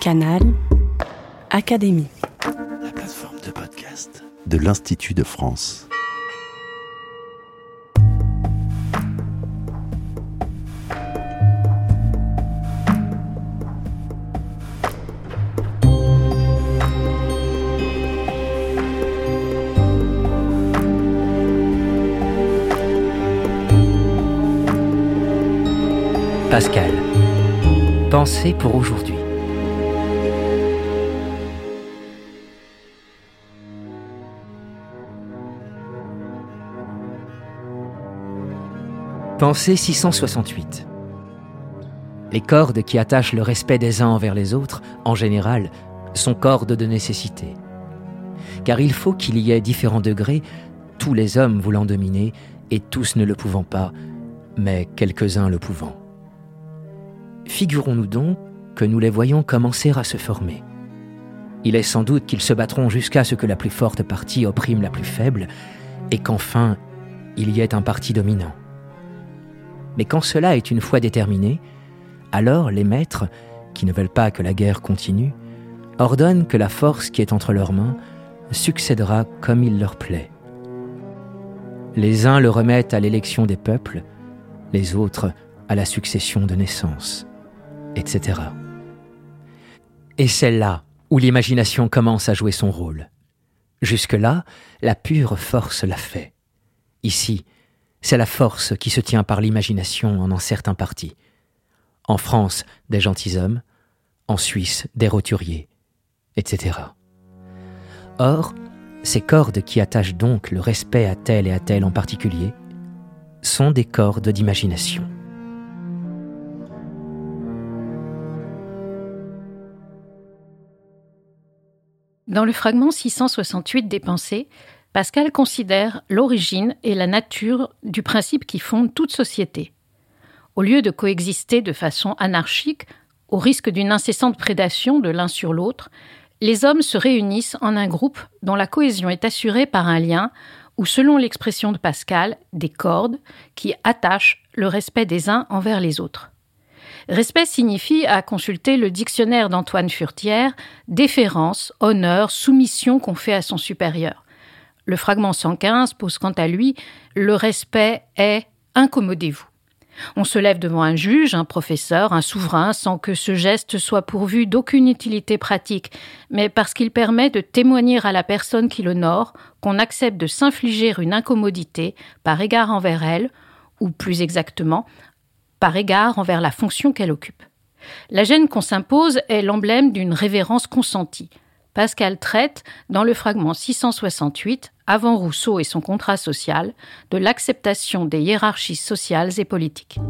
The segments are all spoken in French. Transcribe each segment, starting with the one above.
Canal Académie. La plateforme de podcast de l'Institut de France. Pascal. Pensée pour aujourd'hui. Pensée 668. Les cordes qui attachent le respect des uns envers les autres, en général, sont cordes de nécessité. Car il faut qu'il y ait différents degrés, tous les hommes voulant dominer, et tous ne le pouvant pas, mais quelques-uns le pouvant. Figurons-nous donc que nous les voyons commencer à se former. Il est sans doute qu'ils se battront jusqu'à ce que la plus forte partie opprime la plus faible, et qu'enfin il y ait un parti dominant. Mais quand cela est une fois déterminé, alors les maîtres, qui ne veulent pas que la guerre continue, ordonnent que la force qui est entre leurs mains succédera comme il leur plaît. Les uns le remettent à l'élection des peuples, les autres à la succession de naissance, etc. Et c'est là où l'imagination commence à jouer son rôle. Jusque-là, la pure force l'a fait. Ici, c'est la force qui se tient par l'imagination en un certain parti. En France, des gentilshommes, en Suisse, des roturiers, etc. Or, ces cordes qui attachent donc le respect à tel et à tel en particulier sont des cordes d'imagination. Dans le fragment 668 des pensées, Pascal considère l'origine et la nature du principe qui fonde toute société. Au lieu de coexister de façon anarchique, au risque d'une incessante prédation de l'un sur l'autre, les hommes se réunissent en un groupe dont la cohésion est assurée par un lien ou, selon l'expression de Pascal, des cordes qui attachent le respect des uns envers les autres. Respect signifie, à consulter le dictionnaire d'Antoine Furtière, déférence, honneur, soumission qu'on fait à son supérieur. Le fragment 115 pose quant à lui Le respect est incommodez-vous. On se lève devant un juge, un professeur, un souverain, sans que ce geste soit pourvu d'aucune utilité pratique, mais parce qu'il permet de témoigner à la personne qui l'honore qu'on accepte de s'infliger une incommodité par égard envers elle, ou plus exactement, par égard envers la fonction qu'elle occupe. La gêne qu'on s'impose est l'emblème d'une révérence consentie. Pascal traite, dans le fragment 668, avant Rousseau et son contrat social, de l'acceptation des hiérarchies sociales et politiques.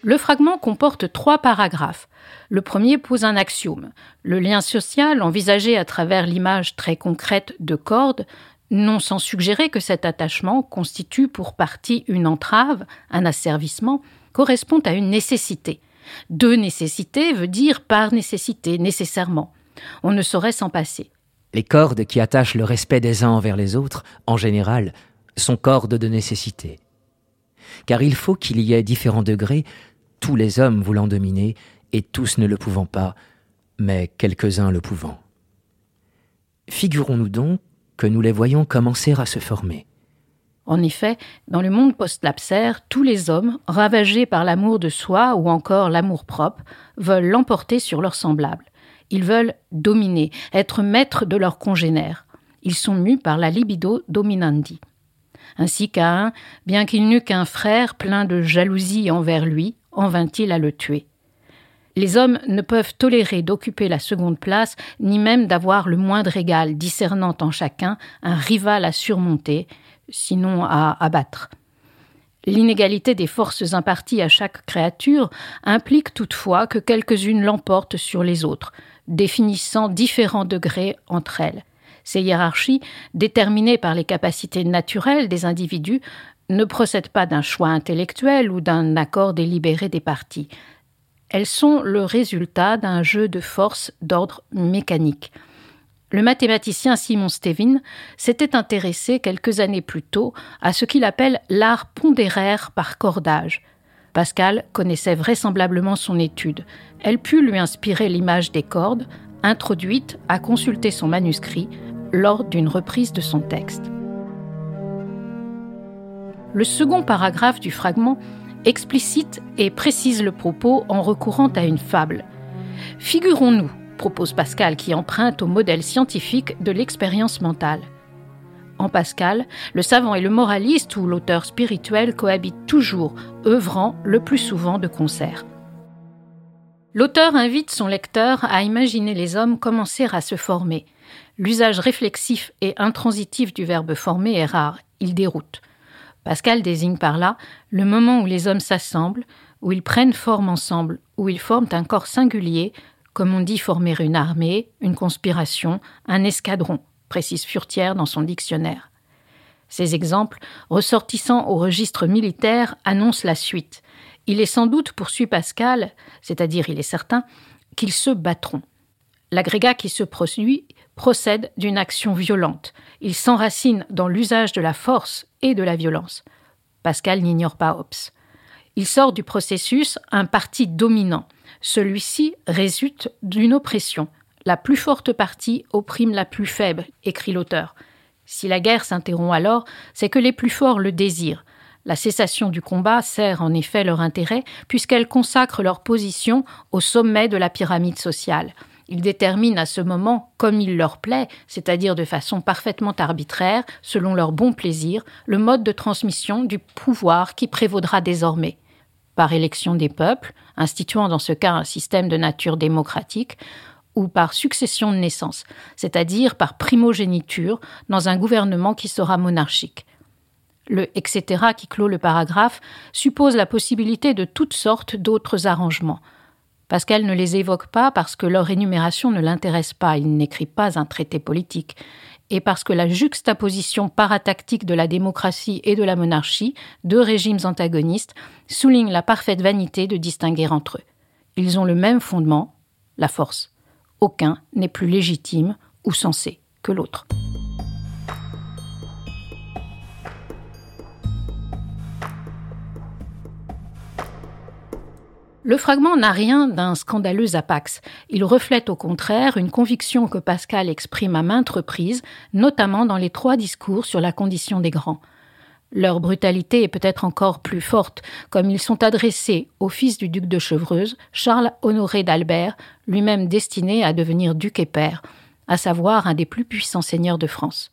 Le fragment comporte trois paragraphes. Le premier pose un axiome. Le lien social, envisagé à travers l'image très concrète de cordes, non sans suggérer que cet attachement constitue pour partie une entrave, un asservissement, correspond à une nécessité. De nécessité veut dire par nécessité, nécessairement. On ne saurait s'en passer. Les cordes qui attachent le respect des uns envers les autres, en général, sont cordes de nécessité. Car il faut qu'il y ait différents degrés, tous les hommes voulant dominer, et tous ne le pouvant pas, mais quelques-uns le pouvant. Figurons-nous donc que nous les voyons commencer à se former. En effet, dans le monde post-lapsaire, tous les hommes, ravagés par l'amour de soi ou encore l'amour propre, veulent l'emporter sur leurs semblables. Ils veulent dominer, être maîtres de leurs congénères. Ils sont mus par la libido dominandi. Ainsi qu'un, bien qu'il n'eût qu'un frère plein de jalousie envers lui, en vint-il à le tuer. Les hommes ne peuvent tolérer d'occuper la seconde place, ni même d'avoir le moindre égal, discernant en chacun un rival à surmonter, sinon à abattre. L'inégalité des forces imparties à chaque créature implique toutefois que quelques-unes l'emportent sur les autres, définissant différents degrés entre elles. Ces hiérarchies, déterminées par les capacités naturelles des individus, ne procèdent pas d'un choix intellectuel ou d'un accord délibéré des parties. Elles sont le résultat d'un jeu de forces d'ordre mécanique. le mathématicien Simon Stevin s'était intéressé quelques années plus tôt à ce qu'il appelle l'art pondéraire par cordage. Pascal connaissait vraisemblablement son étude. Elle put lui inspirer l'image des cordes, introduite à consulter son manuscrit lors d'une reprise de son texte. Le second paragraphe du fragment explicite et précise le propos en recourant à une fable. Figurons-nous, propose Pascal qui emprunte au modèle scientifique de l'expérience mentale. En Pascal, le savant et le moraliste ou l'auteur spirituel cohabitent toujours, œuvrant le plus souvent de concert. L'auteur invite son lecteur à imaginer les hommes commencer à se former. L'usage réflexif et intransitif du verbe former est rare, il déroute. Pascal désigne par là le moment où les hommes s'assemblent, où ils prennent forme ensemble, où ils forment un corps singulier, comme on dit former une armée, une conspiration, un escadron, précise Furtière dans son dictionnaire. Ces exemples, ressortissant au registre militaire, annoncent la suite. Il est sans doute, poursuit Pascal, c'est-à-dire il est certain, qu'ils se battront. L'agrégat qui se produit procède d'une action violente. Il s'enracine dans l'usage de la force et de la violence. Pascal n'ignore pas Hobbes. Il sort du processus un parti dominant. Celui-ci résulte d'une oppression. La plus forte partie opprime la plus faible, écrit l'auteur. Si la guerre s'interrompt alors, c'est que les plus forts le désirent. La cessation du combat sert en effet leur intérêt, puisqu'elle consacre leur position au sommet de la pyramide sociale. Ils déterminent à ce moment, comme il leur plaît, c'est-à-dire de façon parfaitement arbitraire, selon leur bon plaisir, le mode de transmission du pouvoir qui prévaudra désormais. Par élection des peuples, instituant dans ce cas un système de nature démocratique, ou par succession de naissance, c'est-à-dire par primogéniture dans un gouvernement qui sera monarchique. Le etc. qui clôt le paragraphe suppose la possibilité de toutes sortes d'autres arrangements, Pascal ne les évoque pas parce que leur énumération ne l'intéresse pas, il n'écrit pas un traité politique, et parce que la juxtaposition paratactique de la démocratie et de la monarchie, deux régimes antagonistes, souligne la parfaite vanité de distinguer entre eux. Ils ont le même fondement, la force. Aucun n'est plus légitime ou sensé que l'autre. Le fragment n'a rien d'un scandaleux apax. Il reflète au contraire une conviction que Pascal exprime à maintes reprises, notamment dans les trois discours sur la condition des grands. Leur brutalité est peut-être encore plus forte, comme ils sont adressés au fils du duc de Chevreuse, Charles Honoré d'Albert, lui-même destiné à devenir duc et père, à savoir un des plus puissants seigneurs de France.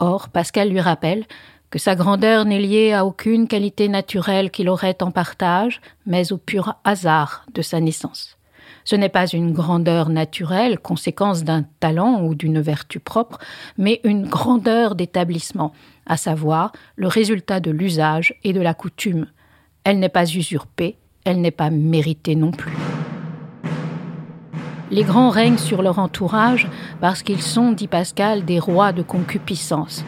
Or, Pascal lui rappelle que sa grandeur n'est liée à aucune qualité naturelle qu'il aurait en partage, mais au pur hasard de sa naissance. Ce n'est pas une grandeur naturelle, conséquence d'un talent ou d'une vertu propre, mais une grandeur d'établissement, à savoir le résultat de l'usage et de la coutume. Elle n'est pas usurpée, elle n'est pas méritée non plus. Les grands règnent sur leur entourage parce qu'ils sont, dit Pascal, des rois de concupiscence.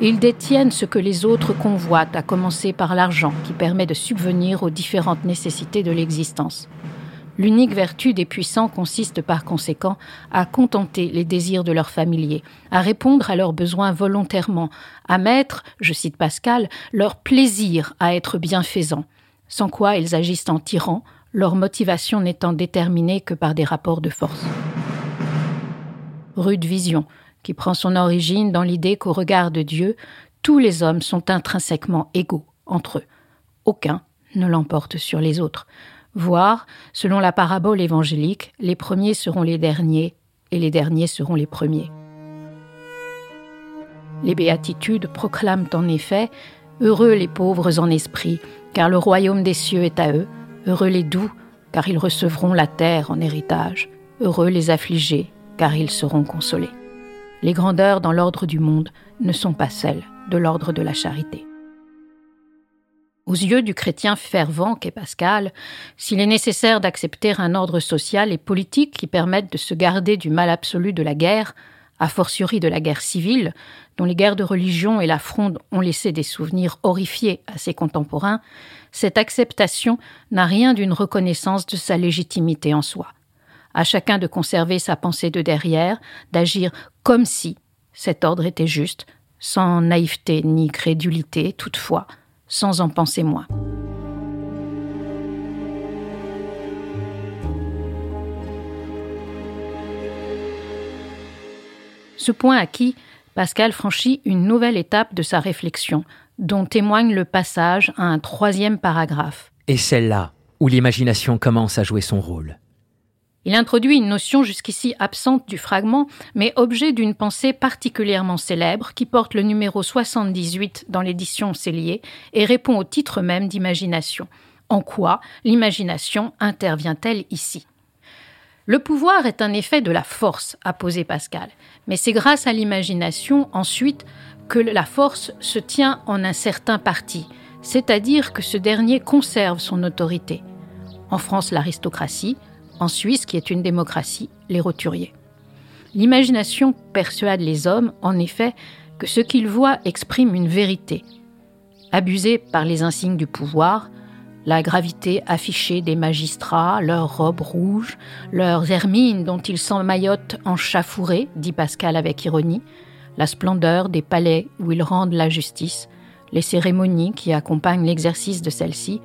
Ils détiennent ce que les autres convoitent, à commencer par l'argent qui permet de subvenir aux différentes nécessités de l'existence. L'unique vertu des puissants consiste par conséquent à contenter les désirs de leurs familiers, à répondre à leurs besoins volontairement, à mettre, je cite Pascal, leur plaisir à être bienfaisants, sans quoi ils agissent en tyrans, leur motivation n'étant déterminée que par des rapports de force. Rude vision, qui prend son origine dans l'idée qu'au regard de Dieu, tous les hommes sont intrinsèquement égaux entre eux. Aucun ne l'emporte sur les autres. Voire, selon la parabole évangélique, les premiers seront les derniers et les derniers seront les premiers. Les béatitudes proclament en effet Heureux les pauvres en esprit, car le royaume des cieux est à eux, Heureux les doux, car ils recevront la terre en héritage. Heureux les affligés, car ils seront consolés. Les grandeurs dans l'ordre du monde ne sont pas celles de l'ordre de la charité. Aux yeux du chrétien fervent qu'est Pascal, s'il est nécessaire d'accepter un ordre social et politique qui permette de se garder du mal absolu de la guerre, a fortiori de la guerre civile, dont les guerres de religion et la fronde ont laissé des souvenirs horrifiés à ses contemporains, cette acceptation n'a rien d'une reconnaissance de sa légitimité en soi. à chacun de conserver sa pensée de derrière, d'agir comme si cet ordre était juste, sans naïveté ni crédulité, toutefois, sans en penser moins. Ce point acquis, Pascal franchit une nouvelle étape de sa réflexion, dont témoigne le passage à un troisième paragraphe. Et c'est là où l'imagination commence à jouer son rôle. Il introduit une notion jusqu'ici absente du fragment, mais objet d'une pensée particulièrement célèbre qui porte le numéro 78 dans l'édition Cellier et répond au titre même d'imagination. En quoi l'imagination intervient-elle ici? Le pouvoir est un effet de la force, a posé Pascal, mais c'est grâce à l'imagination ensuite que la force se tient en un certain parti, c'est-à-dire que ce dernier conserve son autorité. En France, l'aristocratie, en Suisse, qui est une démocratie, les roturiers. L'imagination persuade les hommes, en effet, que ce qu'ils voient exprime une vérité. Abusés par les insignes du pouvoir, la gravité affichée des magistrats, leurs robes rouges, leurs hermines dont ils s'emmaillotent en chafouré, dit Pascal avec ironie, la splendeur des palais où ils rendent la justice, les cérémonies qui accompagnent l'exercice de celle-ci,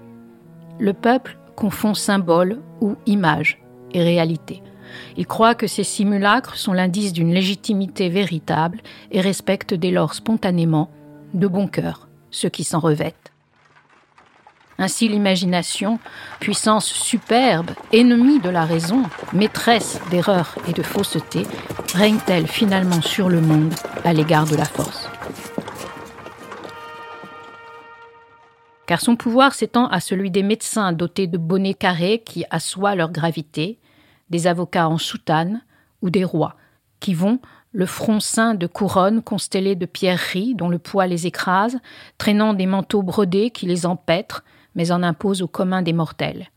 le peuple confond symbole ou image et réalité. Il croit que ces simulacres sont l'indice d'une légitimité véritable et respecte dès lors spontanément, de bon cœur, ceux qui s'en revêtent. Ainsi l'imagination, puissance superbe, ennemie de la raison, maîtresse d'erreur et de fausseté, règne-t-elle finalement sur le monde à l'égard de la force. Car son pouvoir s'étend à celui des médecins dotés de bonnets carrés qui assoient leur gravité, des avocats en soutane ou des rois, qui vont, le front ceint de couronnes constellées de pierreries dont le poids les écrase, traînant des manteaux brodés qui les empêtrent, mais en imposent au commun des mortels.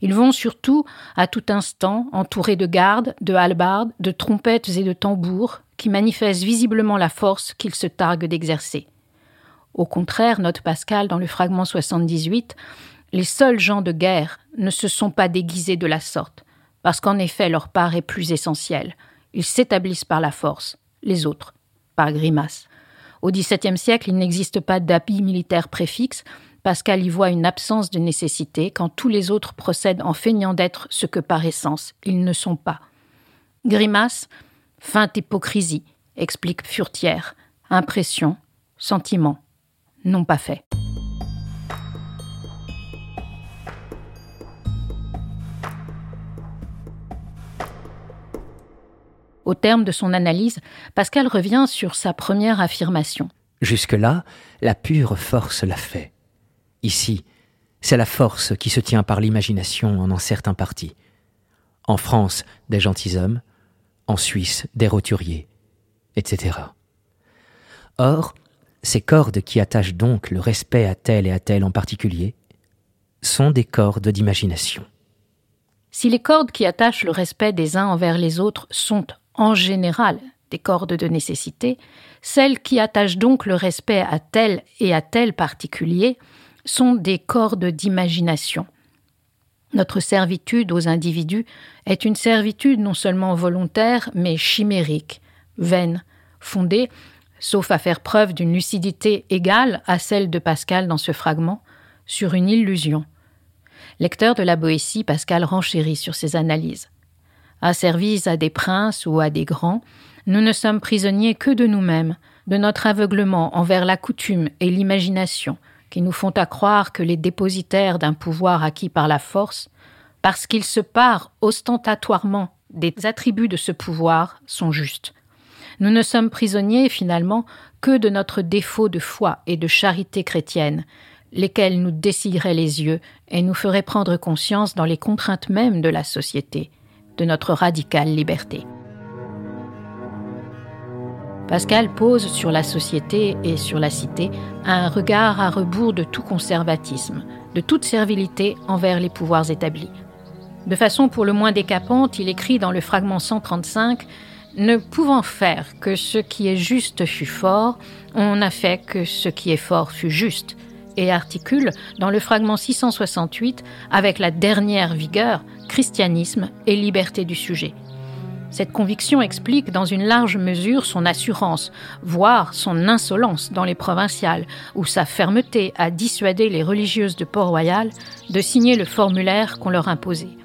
Ils vont surtout, à tout instant, entourés de gardes, de hallebardes, de trompettes et de tambours, qui manifestent visiblement la force qu'ils se targuent d'exercer. Au contraire, note Pascal dans le fragment 78, les seuls gens de guerre ne se sont pas déguisés de la sorte, parce qu'en effet leur part est plus essentielle. Ils s'établissent par la force, les autres par grimace. Au XVIIe siècle, il n'existe pas d'habit militaire préfixe. Pascal y voit une absence de nécessité quand tous les autres procèdent en feignant d'être ce que par essence ils ne sont pas. Grimace, feinte hypocrisie, explique Furtière, impression, sentiment, non pas fait. Au terme de son analyse, Pascal revient sur sa première affirmation. Jusque-là, la pure force l'a fait. Ici, c'est la force qui se tient par l'imagination en un certain parti. En France, des gentilshommes, en Suisse, des roturiers, etc. Or, ces cordes qui attachent donc le respect à tel et à tel en particulier sont des cordes d'imagination. Si les cordes qui attachent le respect des uns envers les autres sont en général des cordes de nécessité, celles qui attachent donc le respect à tel et à tel particulier sont des cordes d'imagination. Notre servitude aux individus est une servitude non seulement volontaire, mais chimérique, vaine, fondée, sauf à faire preuve d'une lucidité égale à celle de Pascal dans ce fragment, sur une illusion. Lecteur de la Boétie, Pascal renchérit sur ses analyses asservis à des princes ou à des grands, nous ne sommes prisonniers que de nous-mêmes, de notre aveuglement envers la coutume et l'imagination, qui nous font à croire que les dépositaires d'un pouvoir acquis par la force, parce qu'ils se parent ostentatoirement des attributs de ce pouvoir, sont justes. Nous ne sommes prisonniers, finalement, que de notre défaut de foi et de charité chrétienne, lesquels nous dessilleraient les yeux et nous feraient prendre conscience dans les contraintes mêmes de la société, de notre radicale liberté. Pascal pose sur la société et sur la cité un regard à rebours de tout conservatisme, de toute servilité envers les pouvoirs établis. De façon pour le moins décapante, il écrit dans le fragment 135 Ne pouvant faire que ce qui est juste fût fort, on n'a fait que ce qui est fort fût juste, et articule dans le fragment 668 avec la dernière vigueur christianisme et liberté du sujet. Cette conviction explique dans une large mesure son assurance, voire son insolence dans les provinciales, ou sa fermeté à dissuader les religieuses de Port-Royal de signer le formulaire qu'on leur imposait.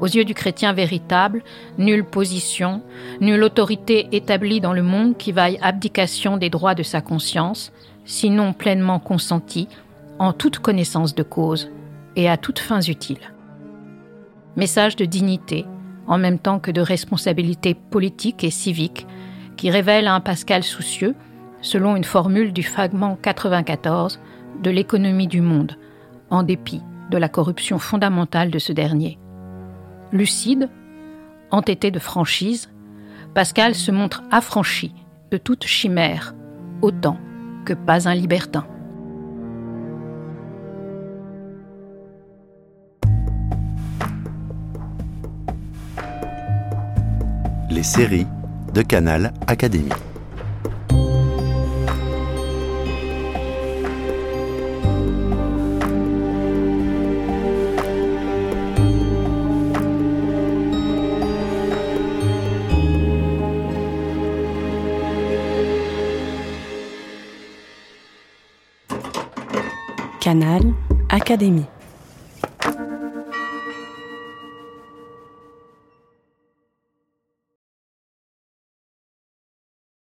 Aux yeux du chrétien véritable, nulle position, nulle autorité établie dans le monde qui vaille abdication des droits de sa conscience, sinon pleinement consentie, en toute connaissance de cause et à toutes fins utiles. Message de dignité, en même temps que de responsabilité politique et civique, qui révèle un Pascal soucieux, selon une formule du fragment 94, de l'économie du monde, en dépit de la corruption fondamentale de ce dernier. Lucide, entêté de franchise, Pascal se montre affranchi de toute chimère, autant que pas un libertin. Les séries de Canal Académie. Canal Académie.